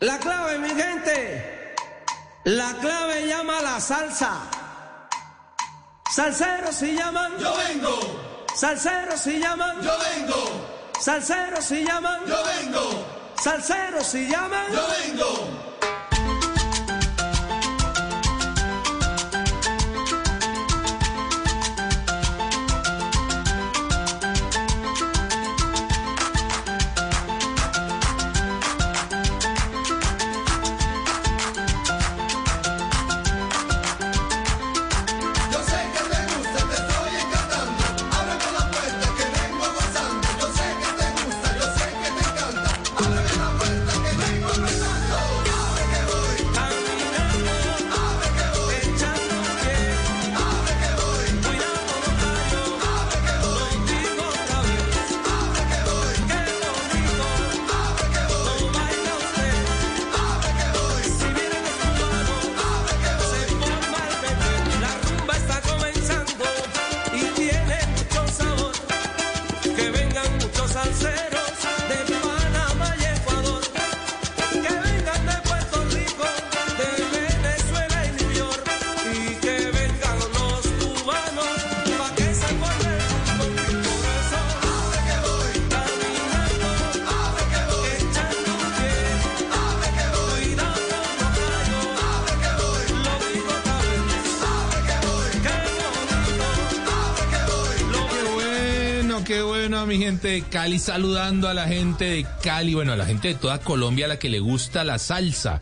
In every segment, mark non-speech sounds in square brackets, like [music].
La clave, mi gente. La clave llama la salsa. Salseros si llaman. Yo vengo. Salseros si llaman. Yo vengo. Salseros si llaman. Yo vengo. Salseros si llaman. Yo vengo. Mi gente de Cali, saludando a la gente de Cali, bueno, a la gente de toda Colombia a la que le gusta la salsa.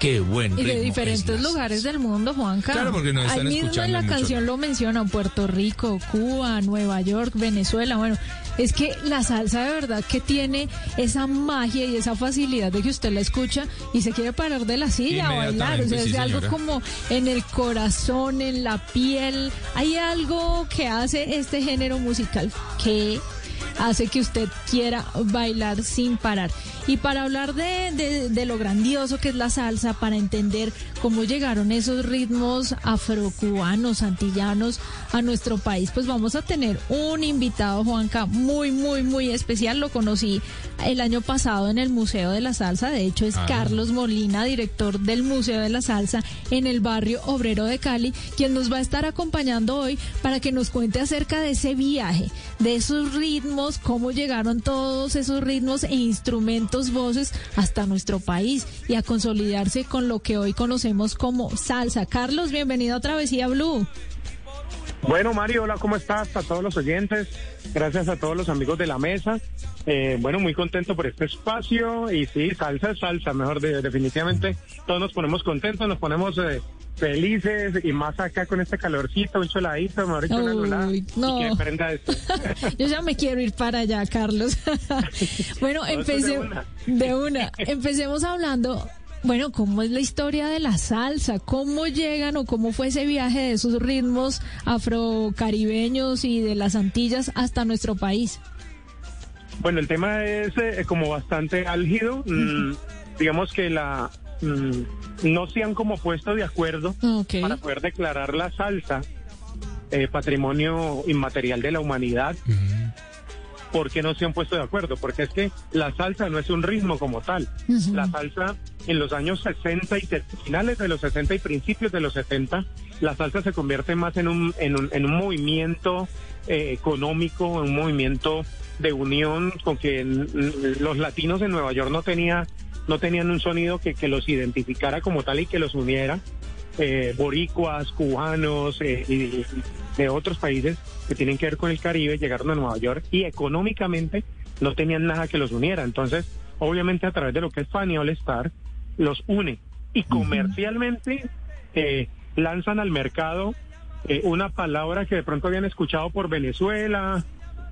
Qué buen Y de diferentes lugares del mundo, Juanca. Claro, porque nos están Ahí mismo en la canción lo mencionan, Puerto Rico, Cuba, Nueva York, Venezuela, bueno, es que la salsa de verdad que tiene esa magia y esa facilidad de que usted la escucha y se quiere parar de la silla o bailar. O sea, es algo como en el corazón, en la piel. Hay algo que hace este género musical que hace que usted quiera bailar sin parar. Y para hablar de, de, lo grandioso que es la salsa, para entender cómo llegaron esos ritmos afrocubanos, antillanos a nuestro país, pues vamos a tener un invitado, Juanca, muy, muy, muy especial. Lo conocí el año pasado en el Museo de la Salsa. De hecho, es ah. Carlos Molina, director del Museo de la Salsa en el barrio obrero de Cali, quien nos va a estar acompañando hoy para que nos cuente acerca de ese viaje, de esos ritmos, cómo llegaron todos esos ritmos e instrumentos voces hasta nuestro país y a consolidarse con lo que hoy conocemos como salsa. Carlos, bienvenido a Travesía Blue. Bueno, Mario, hola, ¿cómo estás? A todos los oyentes, gracias a todos los amigos de la mesa. Eh, bueno, muy contento por este espacio y sí, salsa es salsa, mejor definitivamente todos nos ponemos contentos, nos ponemos eh, felices y más acá con este calorcito, un choladito, mejor dicho, una no. y que prenda [laughs] esto. Yo ya me quiero ir para allá, Carlos. [laughs] bueno, empecemos de una. Empecemos hablando bueno, ¿cómo es la historia de la salsa? ¿Cómo llegan o cómo fue ese viaje de esos ritmos afrocaribeños y de las Antillas hasta nuestro país? Bueno, el tema es eh, como bastante álgido. Mm, digamos que la mm, no se han como puesto de acuerdo para poder declarar la salsa eh, patrimonio inmaterial de la humanidad. ¿Por qué no se han puesto de acuerdo? Porque es que la salsa no es un ritmo como tal. La salsa en los años 60 y finales de los 60 y principios de los 70, la salsa se convierte más en un, en un, en un movimiento eh, económico, un movimiento de unión con que los latinos en Nueva York no tenía no tenían un sonido que, que los identificara como tal y que los uniera. Eh, boricuas, cubanos eh, y de otros países que tienen que ver con el Caribe llegaron a Nueva York y económicamente no tenían nada que los uniera. Entonces, obviamente a través de lo que es Fanny All Star, los une y comercialmente eh, lanzan al mercado eh, una palabra que de pronto habían escuchado por Venezuela,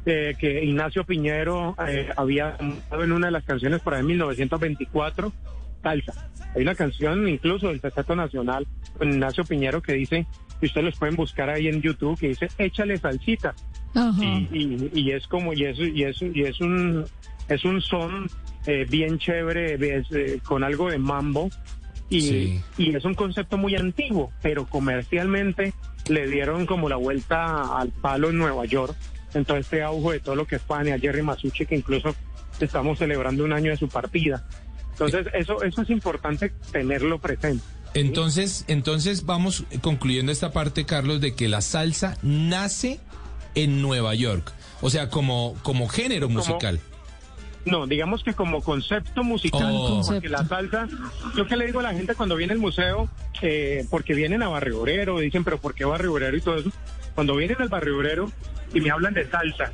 eh, que Ignacio Piñero había dado en una de las canciones por ahí en 1924, salsa. Hay una canción incluso del Teatro Nacional con Ignacio Piñero que dice y ustedes los pueden buscar ahí en YouTube que dice échale salsita y, y, es como y eso y eso y es un es un son eh, bien chévere eh, con algo de mambo. Y, y es un concepto muy antiguo pero comercialmente le dieron como la vuelta al palo en Nueva York entonces este auge de todo lo que es Fania, Jerry Masucci que incluso estamos celebrando un año de su partida. Entonces, eso, eso es importante tenerlo presente. Entonces, entonces vamos concluyendo esta parte, Carlos, de que la salsa nace en Nueva York, o sea, como, como género musical. No, digamos que como concepto musical, Oh. porque la salsa, yo que le digo a la gente cuando viene al museo, eh, porque vienen a Barrio Obrero, dicen, pero ¿por qué Barrio Obrero y todo eso? Cuando vienen al Barrio Obrero y me hablan de salsa,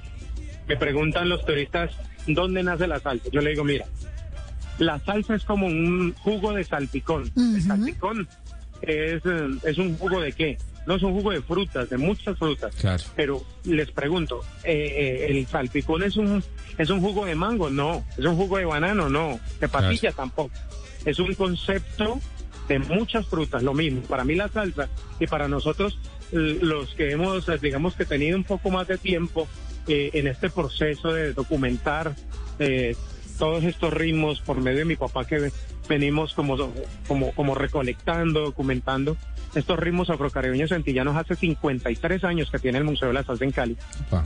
me preguntan los turistas, ¿dónde nace la salsa? Yo le digo, mira, la salsa es como un jugo de salpicón. El salpicón es, eh, es un jugo de qué? No es un jugo de frutas, de muchas frutas. Claro. Pero les pregunto, eh, eh, ¿el salpicón es un, es un jugo de mango? No. ¿Es un jugo de banano? No. ¿De patilla? Tampoco. Es un concepto de muchas frutas, lo mismo. Para mí la salsa y para nosotros los que hemos, eh, digamos que tenido un poco más de tiempo eh, en este proceso de documentar eh, todos estos ritmos por medio de mi papá que ve- venimos como, como, como recolectando, documentando estos ritmos afrocaribeños antillanos hace 53 años que tiene el Museo de la Salsa en Cali.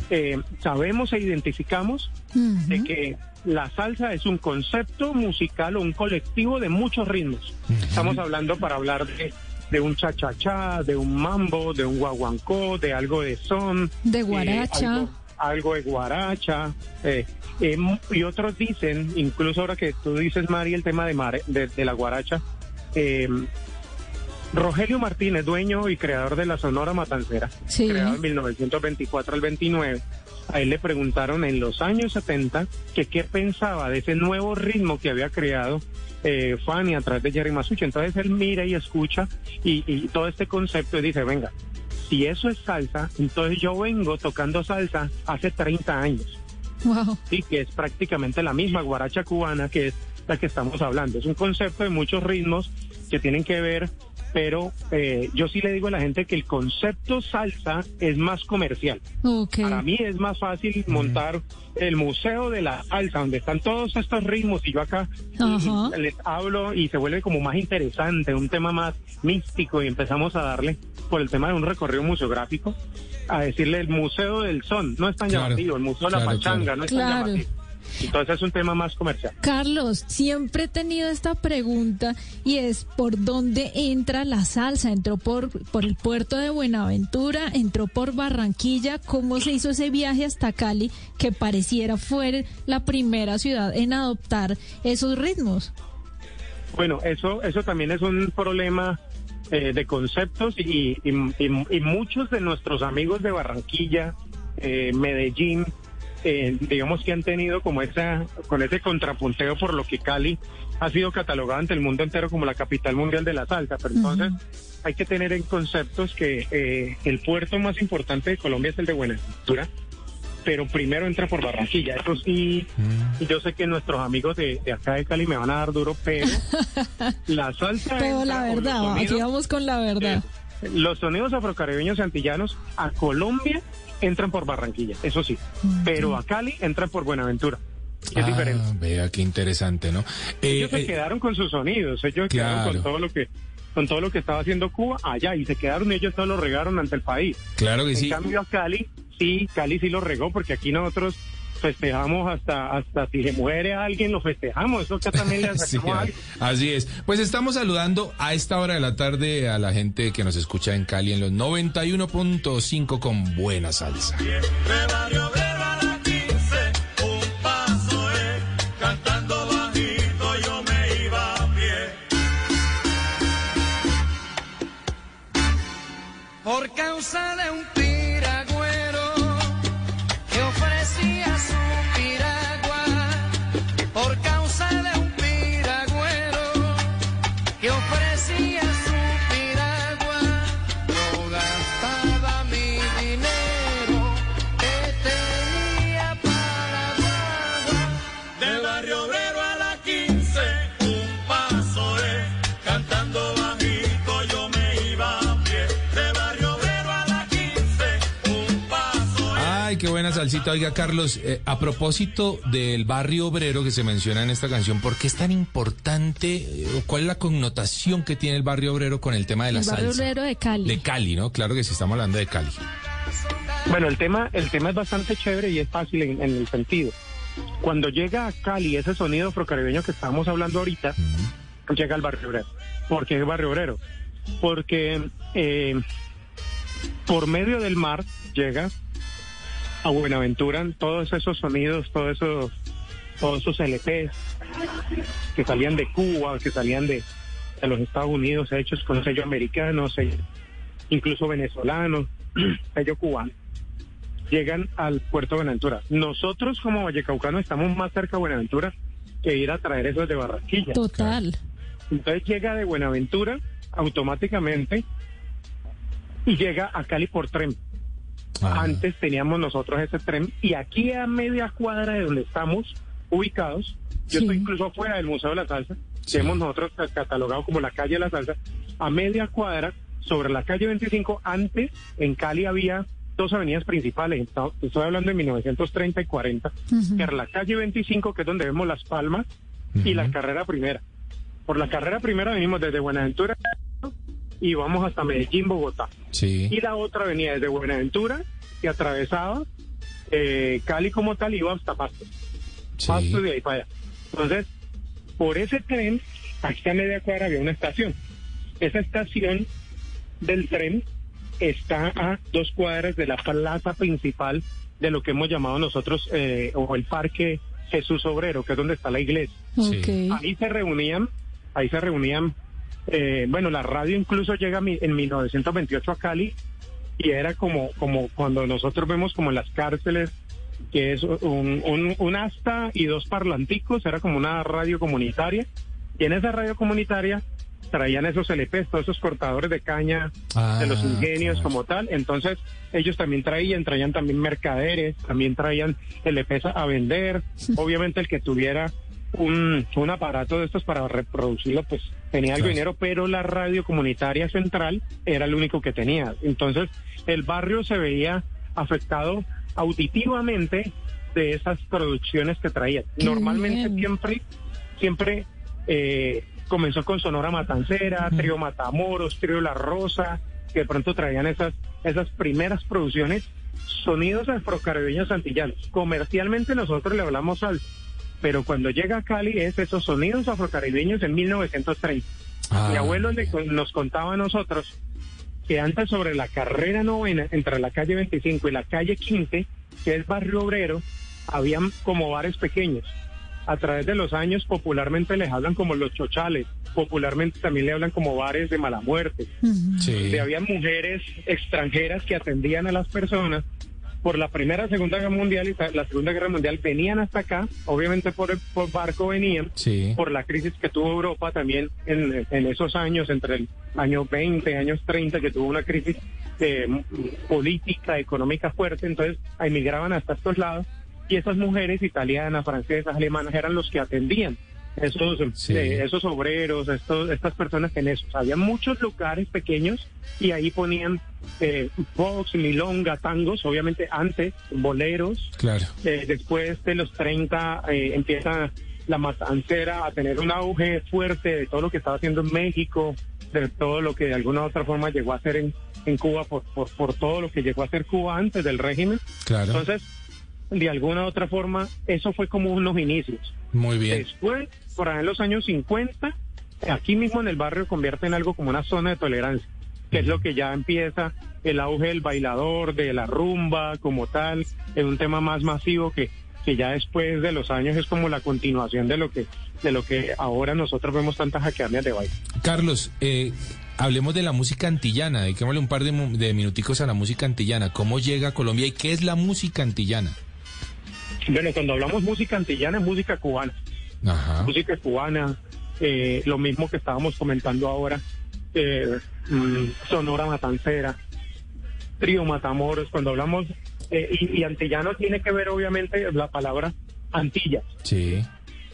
Eh, sabemos e identificamos de que la salsa es un concepto musical o un colectivo de muchos ritmos. Estamos hablando para hablar de, de un cha-cha-cha, de un mambo, de un guaguancó, de algo de son. De eh, guaracha. algo, algo de guaracha. eh, eh, mu- y otros dicen, incluso ahora que tú dices, Mari, el tema de, mare- de, de la guaracha, eh, Rogelio Martínez, dueño y creador de la Sonora Matancera, Sí. creado en 1924 al 29, a él le preguntaron en los años 70 que qué pensaba de ese nuevo ritmo que había creado eh, Fanny a través de Jerry Masucci. Entonces él mira y escucha y, y todo este concepto y dice, venga, si eso es salsa, entonces yo vengo tocando salsa hace 30 años. Wow. Sí, que es prácticamente la misma guaracha cubana que es la que estamos hablando. Es un concepto de muchos ritmos que tienen que ver, pero eh, yo sí le digo a la gente que el concepto salsa es más comercial. Para mí es más fácil montar el museo de la salsa, donde están todos estos ritmos y yo acá les hablo y se vuelve como más interesante, un tema más místico y empezamos a darle por el tema de un recorrido museográfico a decirle el museo del son, no es tan Claro, llamativo, el museo de la claro, pachanga, claro. no es tan llamativo. Entonces es un tema más comercial. Carlos, siempre he tenido esta pregunta y es ¿por dónde entra la salsa? ¿Entró por, por el puerto de Buenaventura? ¿Entró por Barranquilla? ¿Cómo se hizo ese viaje hasta Cali que pareciera fue la primera ciudad en adoptar esos ritmos? Bueno, eso, eso también es un problema eh, de conceptos y, y- y- y muchos de nuestros amigos de Barranquilla, eh, Medellín, eh, digamos que han tenido como esa, con ese contrapunteo por lo que Cali ha sido catalogada ante el mundo entero como la capital mundial de la salsa. Pero entonces hay que tener en conceptos que eh, el puerto más importante de Colombia es el de Buenaventura, pero primero entra por Barranquilla. Eso sí, y yo sé que nuestros amigos de, de acá de Cali me van a dar duro, pero [laughs] la salsa. Pero la verdad, aquí vamos con la verdad. eh, los sonidos afrocaribeños y antillanos a Colombia entran por Barranquilla, eso sí, pero a Cali entran por Buenaventura. Es Ah, diferente. Vea qué interesante, ¿no? Eh, Ellos se eh, quedaron con sus sonidos, ellos quedaron Claro. con todo lo que con todo lo que estaba haciendo Cuba allá y se quedaron ellos no lo regaron ante el país. claro que En sí. cambio a Cali, sí, Cali sí lo regó porque aquí nosotros festejamos hasta hasta si se muere alguien lo festejamos, eso que también le [laughs] Sí, algo. así es. Pues estamos saludando a esta hora de la tarde a la gente que nos escucha en Cali en los 91.5 con buena salsa. De Barrio Obrero a que buena salsita. Oiga, Carlos, eh, a propósito del barrio obrero que se menciona en esta canción, ¿por qué es tan importante? eh, o ¿Cuál es la connotación que tiene el barrio obrero con el tema de la El barrio salsa? obrero de Cali. De Cali, ¿no? Claro que sí, estamos hablando de Cali. Bueno, el tema, el tema es bastante chévere y es fácil en, en el sentido. Cuando llega a Cali ese sonido afrocaribeño que estábamos hablando ahorita, llega al barrio obrero. ¿Por qué barrio obrero? Porque eh, por medio del mar llega a Buenaventura todos esos sonidos, todos esos, todos esos LPs que salían de Cuba, que salían de, los Estados Unidos, hechos con sello americano, incluso venezolano, [clears throat] sello cubano llegan al puerto de Buenaventura. Nosotros como vallecaucanos estamos más cerca de Buenaventura que ir a traer esos de Barranquilla. Total. Entonces llega de Buenaventura automáticamente y llega a Cali por tren. Ah. Antes teníamos nosotros ese tren y aquí a media cuadra de donde estamos ubicados, yo estoy incluso fuera del Museo de la Salsa, que hemos nosotros catalogado como la calle de la Salsa, a media cuadra sobre la calle 25, antes en Cali había dos avenidas principales, estoy hablando de 1930 y 40, que era la calle 25, que es donde vemos Las Palmas, y la carrera primera. Por la carrera primera venimos desde Buenaventura y vamos hasta Medellín, Bogotá. Y la otra venía desde Buenaventura y atravesaba eh, Cali como tal y iba hasta Pasto. Pasto de ahí para allá. Entonces, por ese tren, aquí a media cuadra había una estación. Esa estación del tren está a dos cuadras de la plaza principal de lo que hemos llamado nosotros, eh, o el Parque Jesús Obrero, que es donde está la iglesia. Ahí se reunían, ahí se reunían, eh, bueno, la radio incluso llega en 1928 a Cali y era como, como cuando nosotros vemos como en las cárceles, que es un, un, un asta y dos parlanticos, era como una radio comunitaria. Y en esa radio comunitaria traían esos LPs, todos esos cortadores de caña de los ah, ingenios como tal. Entonces, ellos también traían, traían también mercaderes, también traían LPs a vender. [laughs] Obviamente, el que tuviera un, un aparato de estos para reproducirlo, pues tenía algo dinero, pero la radio comunitaria central era el único que tenía. Entonces, el barrio se veía afectado auditivamente de esas producciones que traían. Normalmente siempre, siempre eh, comenzó con Sonora Matancera, Trío Matamoros, Trío La Rosa, que de pronto traían esas, esas primeras producciones, sonidos afrocaribeños antillanos. Comercialmente nosotros le hablamos al, pero cuando llega a Cali es esos sonidos afrocaribeños en 1930. Mi ah, abuelo nos contaba a nosotros que antes sobre la carrera novena, entre la calle 25 y la calle 15, que es barrio obrero, habían como bares pequeños a través de los años popularmente les hablan como los chochales, popularmente también le hablan como bares de mala muerte. Sí. había mujeres extranjeras que atendían a las personas por la primera, segunda guerra mundial y la segunda guerra mundial venían hasta acá, obviamente por, por barco venían, por la crisis que tuvo Europa también en, esos años, entre el año 20, años 30, que tuvo una crisis eh, política, económica fuerte, entonces emigraban hasta estos lados y esas mujeres italianas, francesas, alemanas eran los que atendían esos, eh, esos obreros, estos, estas personas en eso. Había muchos lugares pequeños y ahí ponían eh, box, milonga, tangos, obviamente antes, boleros. Claro. Eh, después de los 30 eh, empieza la matancera a tener un auge fuerte de todo lo que estaba haciendo en México, de todo lo que de alguna u otra forma llegó a hacer en, en Cuba por, por, por todo lo que llegó a hacer Cuba antes del régimen. Claro. Entonces, de alguna u otra forma, eso fue como unos inicios. Muy bien. Después, por ahí en los años 50, aquí mismo en el barrio convierte en algo como una zona de tolerancia, que es lo que ya empieza el auge del bailador, de la rumba como tal, en un tema más masivo que, que ya después de los años es como la continuación de lo que, de lo que ahora nosotros vemos tantas hackeadas de baile. Carlos, eh, hablemos de la música antillana, dediquémosle un par de, de minuticos a la música antillana. ¿Cómo llega a Colombia y qué es la música antillana? Bueno, cuando hablamos música antillana es música cubana. Música cubana, eh, lo mismo que estábamos comentando ahora, eh, mm, Sonora Matancera, Trío Matamoros, cuando hablamos, eh, y, antillano tiene que ver obviamente la palabra Antilla. Sí.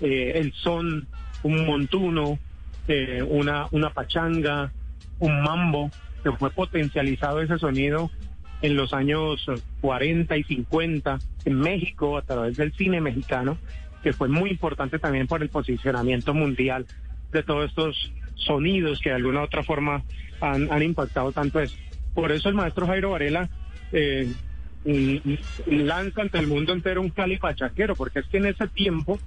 el son, un montuno, una, una pachanga, un mambo, que fue potencializado ese sonido en los años 40 y 50 en México a través del cine mexicano, que fue muy importante también por el posicionamiento mundial de todos estos sonidos que de alguna u otra forma han, impactado tanto eso. Por eso el maestro Jairo Varela, eh, lanza ante el mundo entero un Cali pachaquero, porque es que en ese tiempo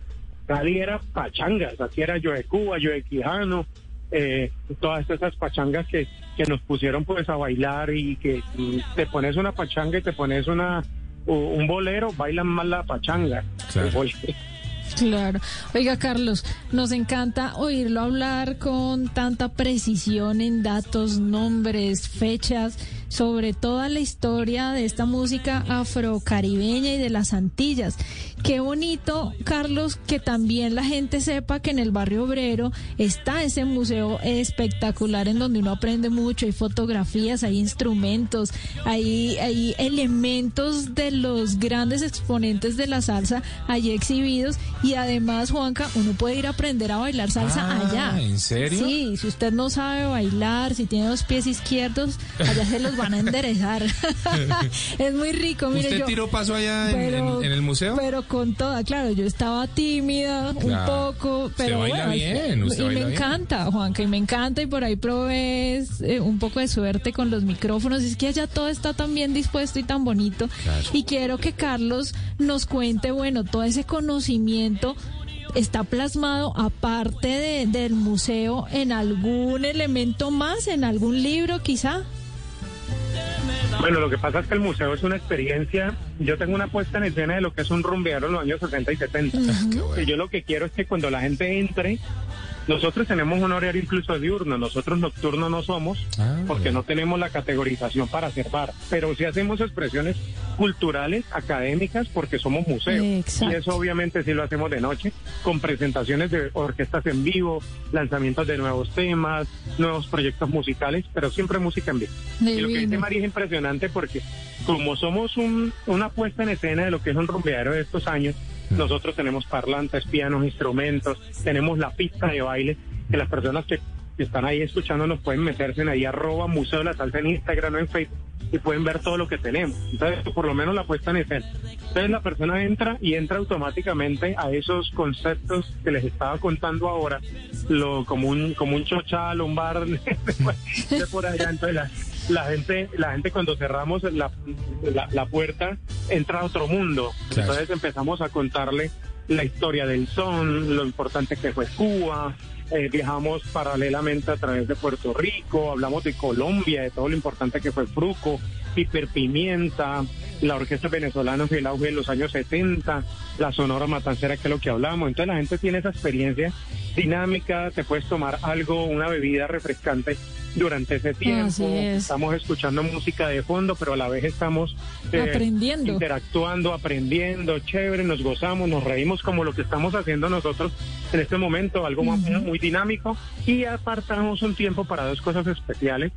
Cali era pachangas, así era yo de Cuba, yo de Quijano, eh, todas esas pachangas que, que nos pusieron pues a bailar y que te pones una pachanga y te pones una un bolero, bailan más la pachanga. Claro. Oiga, Carlos, nos encanta oírlo hablar con tanta precisión en datos, nombres, fechas sobre toda la historia de esta música afrocaribeña y de las Antillas. Qué bonito, Carlos, que también la gente sepa que en el barrio obrero está ese museo espectacular en donde uno aprende mucho, hay fotografías, hay instrumentos, hay, hay elementos de los grandes exponentes de la salsa allí exhibidos y además, Juanca, uno puede ir a aprender a bailar salsa Ah, allá. ¿en serio? Sí, si usted no sabe bailar, si tiene dos pies izquierdos, allá se los van a enderezar. [laughs] es muy rico, mire ¿Usted yo. tiró paso allá en- en, en el museo? Pero con toda, claro, yo estaba tímida un poco, Usted pero baila bueno, bien, usted y baila me bien. encanta, Juanca, y me encanta y por ahí probé eh, un poco de suerte con los micrófonos, es que allá todo está tan bien dispuesto y tan bonito Claro. y quiero que Carlos nos cuente, bueno, todo ese conocimiento está plasmado aparte de- del museo en algún elemento más, en algún libro quizá. Bueno, lo que pasa es que el museo es una experiencia. Yo tengo una puesta en escena de lo que es un rumbeador en los años 60 y 70. Qué bueno. Y yo lo que quiero es que cuando la gente entre, nosotros tenemos un horario incluso diurno, nosotros nocturno no somos, Ah, porque no tenemos la categorización para hacer bar, pero sí hacemos expresiones culturales, académicas, porque somos museo. Exacto. Y eso obviamente sí lo hacemos de noche, con presentaciones de orquestas en vivo, lanzamientos de nuevos temas, nuevos proyectos musicales, pero siempre música en vivo. Y lo que dice. María es impresionante porque como somos un, una puesta en escena de lo que es un rumbeadero de estos años, nosotros tenemos parlantes, pianos, instrumentos, tenemos la pista de baile, que las personas que, están ahí escuchándonos pueden meterse en ahí arroba Museo la Salsa en Instagram o en Facebook y pueden ver todo lo que tenemos. Entonces, por lo menos la puesta en escena. Entonces la persona entra y entra automáticamente a esos conceptos que les estaba contando ahora, lo como un como un chochal, un bar [laughs] de por allá. Entonces la, la gente la gente cuando cerramos la, la, la puerta entra a otro mundo. Claro. Entonces empezamos a contarle la historia del son, lo importante que fue Cuba. eh, viajamos paralelamente a través de Puerto Rico, hablamos de Colombia, de todo lo importante que fue Fruco, Hiperpimienta, la orquesta venezolana fue el auge en los años 70, la Sonora Matancera, que es lo que hablamos. Entonces la gente tiene esa experiencia dinámica, te puedes tomar algo, una bebida refrescante durante ese tiempo. Es. Estamos escuchando música de fondo, pero a la vez estamos eh, Aprendiendo. interactuando, aprendiendo, chévere, nos gozamos, nos reímos como lo que estamos haciendo nosotros en este momento, algo más- muy dinámico y apartamos un tiempo para dos cosas especiales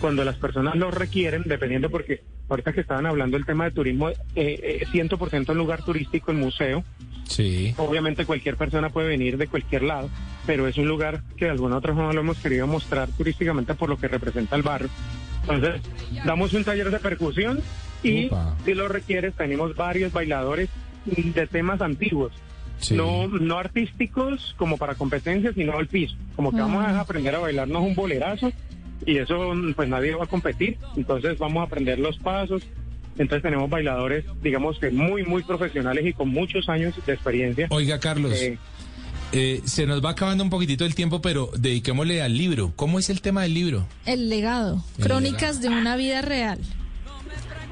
cuando las personas lo requieren, dependiendo porque ahorita que estaban hablando del tema de turismo, eh, eh, 100% un lugar turístico, el museo, Sí. Obviamente cualquier persona puede venir de cualquier lado, pero es un lugar que de alguna otra forma lo hemos querido mostrar turísticamente por lo que representa el barrio. Entonces, damos un taller de percusión y Upa. si lo requieres tenemos varios bailadores de temas antiguos. Sí. No, no artísticos como para competencias, sino al piso. Como que vamos a aprender a bailarnos un bolerazo y eso pues nadie va a competir. Entonces vamos a aprender los pasos. Entonces tenemos bailadores, digamos que muy, muy profesionales y con muchos años de experiencia. Oiga, Carlos, Eh, eh, se nos va acabando un poquitito el tiempo, pero dediquémosle al libro. ¿Cómo es el tema del libro? El legado, El crónicas de una vida real.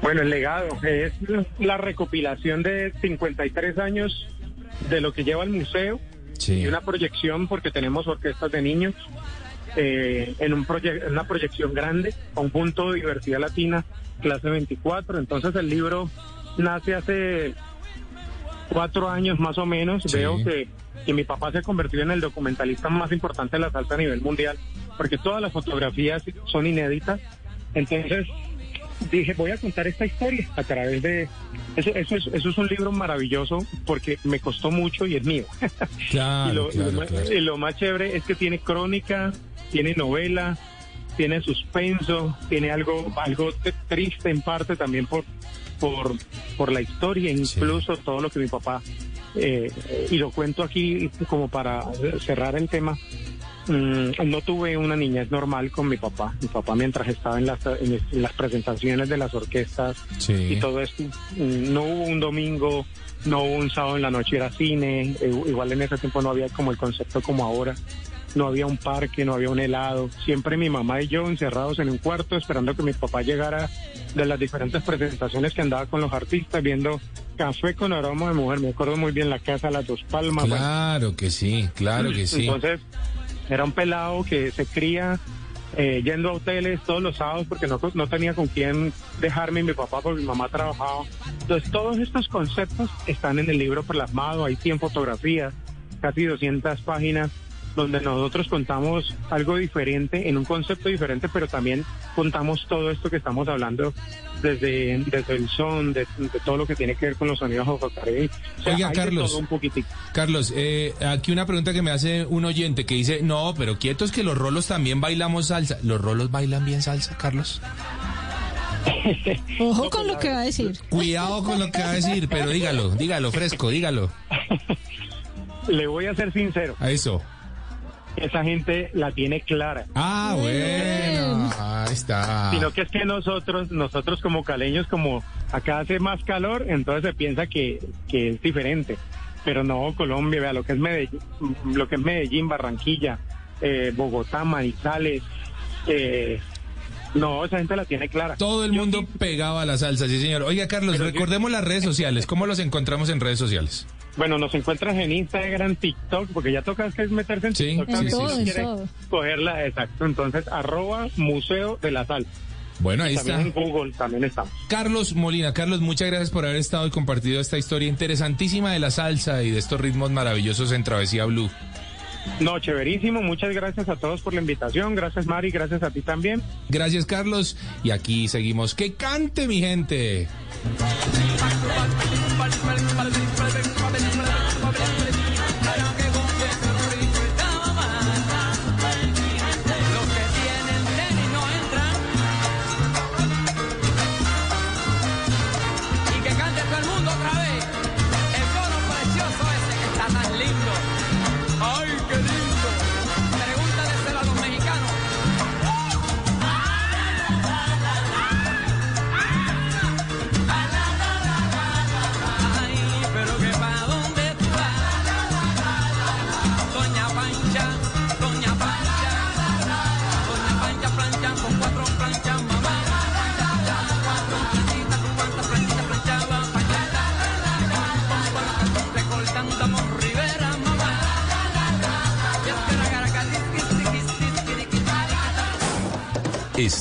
Bueno, el legado es la recopilación de 53 años de lo que lleva el museo Sí. y una proyección porque tenemos orquestas de niños eh, en un proye- una proyección grande, conjunto de diversidad latina, clase 24. Entonces el libro nace hace cuatro años más o menos. Sí. Veo que, que mi papá se convirtió en el documentalista más importante de la salsa a nivel mundial, porque todas las fotografías son inéditas. Entonces dije, voy a contar esta historia a través de... Eso, eso, es, eso es un libro maravilloso porque me costó mucho y es mío. [laughs] Claro, y, lo, y lo claro, más- y lo más chévere es que tiene crónica, tiene novela, tiene suspenso, tiene algo, algo triste en parte también por, por, por la historia, incluso todo lo que mi papá, eh, y lo cuento aquí como para cerrar el tema, mm, no tuve una niñez normal con mi papá. Mi papá mientras estaba en las, en las presentaciones de las orquestas y todo esto, mm, no hubo un domingo, no hubo un sábado en la noche, era cine, eh, igual en ese tiempo no había como el concepto como ahora no había un parque, no había un helado. Siempre mi mamá y yo encerrados en un cuarto esperando que mi papá llegara de las diferentes presentaciones que andaba con los artistas, viendo café con aroma de mujer. Me acuerdo muy bien la casa Las Dos Palmas. Claro que sí, claro que sí. Entonces, era un pelado que se cría eh, yendo a hoteles todos los sábados porque no, no tenía con quién dejarme mi papá porque mi mamá trabajaba. Entonces, todos estos conceptos están en el libro plasmado, hay 100 fotografías, casi 200 páginas donde nosotros contamos algo diferente, en un concepto diferente, pero también contamos todo esto que estamos hablando desde, desde el son, de, todo lo que tiene que ver con los sonidos o Oiga, Carlos, un Carlos, eh, aquí una pregunta que me hace un oyente que dice, no, pero quietos que los rolos también bailamos salsa. ¿Los rolos bailan bien salsa, Carlos? [laughs] Ojo con lo que va a decir. Cuidado con lo que va a decir, pero dígalo, dígalo, fresco, dígalo. [laughs] Le voy a ser sincero. A eso esa gente la tiene clara. Ah, bueno, ahí está. Sino que es que nosotros, nosotros como caleños, como acá hace más calor, entonces se piensa que, que es diferente. Pero no, Colombia, vea lo que es Medellín, lo que es Medellín, Barranquilla, eh, Bogotá, Manizales, eh, no, esa gente la tiene clara. Todo el mundo pegaba a la salsa, sí, señor. Oiga, Carlos, recordemos las redes sociales. ¿Cómo los encontramos en redes sociales? Bueno, nos encuentras en Instagram, TikTok, porque ya toca que es meterse en TikTok. Sí, sí, sí, cogerla, exacto. Entonces, arroba Museo de la Salsa. Bueno, ahí está. En Google también estamos. Carlos Molina, Carlos, muchas gracias por haber estado y compartido esta historia interesantísima de la salsa y de estos ritmos maravillosos en Travesía Blue. No, chéverísimo. Muchas gracias a todos por la invitación. Gracias, Mari. Gracias a ti también. Gracias, Carlos. Y aquí seguimos. ¡Que cante, mi gente!